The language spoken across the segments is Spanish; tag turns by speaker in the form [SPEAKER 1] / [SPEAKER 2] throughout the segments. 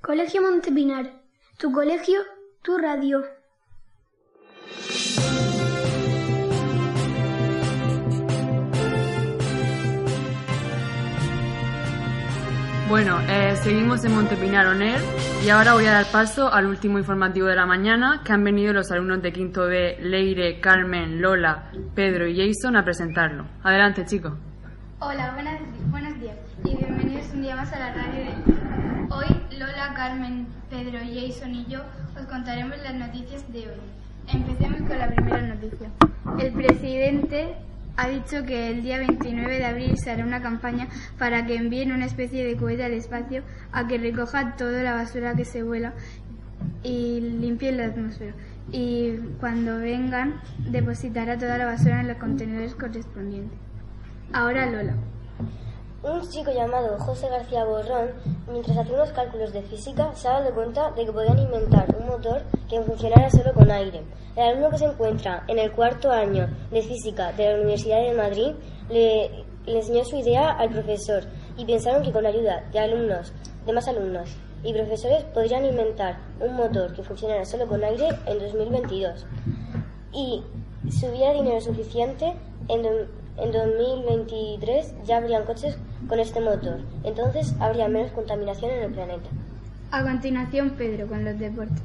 [SPEAKER 1] Colegio Montepinar. Tu colegio, tu radio.
[SPEAKER 2] Bueno, eh, seguimos en Montepinar Oner y ahora voy a dar paso al último informativo de la mañana que han venido los alumnos de quinto B, Leire, Carmen, Lola, Pedro y Jason a presentarlo. Adelante, chicos.
[SPEAKER 3] Hola, buenas, buenos días y bienvenidos un día más a la radio de Lola, Carmen, Pedro, Jason y yo os contaremos las noticias de hoy. Empecemos con la primera noticia. El presidente ha dicho que el día 29 de abril se hará una campaña para que envíen una especie de cohete al espacio a que recoja toda la basura que se vuela y limpie la atmósfera. Y cuando vengan, depositará toda la basura en los contenedores correspondientes. Ahora Lola.
[SPEAKER 4] Un chico llamado José García Borrón, mientras hacía unos cálculos de física, se ha dado cuenta de que podían inventar un motor que funcionara solo con aire. El alumno que se encuentra en el cuarto año de física de la Universidad de Madrid le, enseñó su idea al profesor y pensaron que con ayuda de alumnos, de más alumnos y profesores podrían inventar un motor que funcionara solo con aire en 2022. Y si hubiera dinero suficiente, en, en 2023 ya habrían coches con este motor. Entonces habría menos contaminación en el planeta.
[SPEAKER 3] A continuación, Pedro, con los deportes.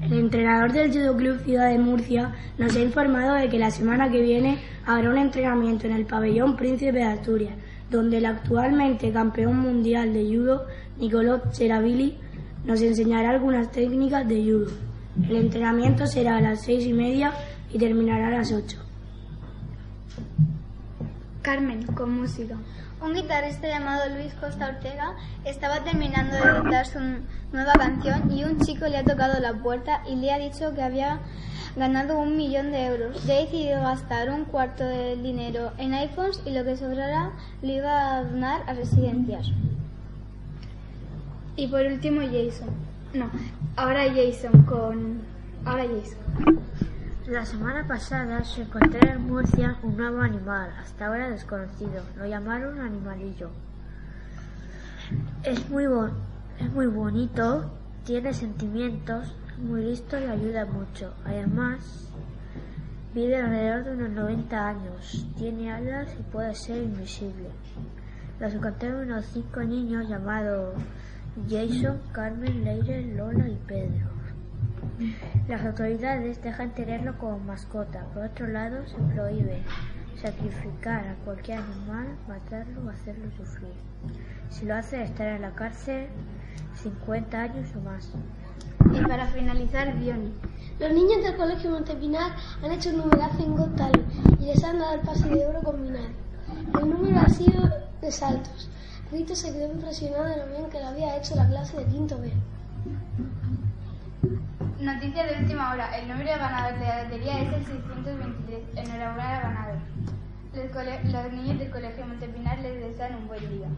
[SPEAKER 1] El entrenador del Judo Club Ciudad de Murcia nos ha informado de que la semana que viene habrá un entrenamiento en el pabellón Príncipe de Asturias, donde el actualmente campeón mundial de judo, Nicolò Cerabili, nos enseñará algunas técnicas de judo. El entrenamiento será a las seis y media y terminará a las ocho.
[SPEAKER 3] Carmen, con música.
[SPEAKER 5] Un guitarrista llamado Luis Costa Ortega estaba terminando de editar su nueva canción y un chico le ha tocado la puerta y le ha dicho que había ganado un millón de euros. Ya ha decidido gastar un cuarto del dinero en iPhones y lo que sobrara lo iba a donar a residencias.
[SPEAKER 3] Y por último Jason. No, ahora Jason con... Ahora Jason.
[SPEAKER 6] La semana pasada se encontró en Murcia un nuevo animal, hasta ahora desconocido. Lo llamaron animalillo. Es muy, bon es muy bonito, tiene sentimientos, es muy listo y ayuda mucho. Además, vive alrededor de unos 90 años, tiene alas y puede ser invisible. Los encontraron unos cinco niños llamados Jason, Carmen, Leire, Lola y Pedro. Las autoridades dejan tenerlo como mascota. Por otro lado, se prohíbe sacrificar a cualquier animal, matarlo o hacerlo sufrir. Si lo hace, estará en la cárcel 50 años o más.
[SPEAKER 3] Y para finalizar, Bioni.
[SPEAKER 7] Los niños del Colegio Montepinar han hecho un numerazo en Got y les han dado el pase de oro combinado. El número ha sido de saltos. Rito se quedó impresionado de lo bien que lo había hecho la clase de quinto B.
[SPEAKER 3] Noticia de última hora. El número de ganador de la lotería es el 623. Enhorabuena al ganador. Los, los niños del Colegio Montepinar les desean un buen día.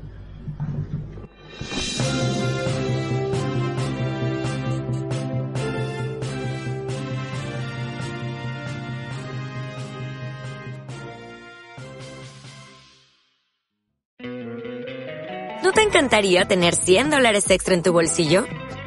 [SPEAKER 8] ¿No te encantaría tener 100 dólares extra en tu bolsillo?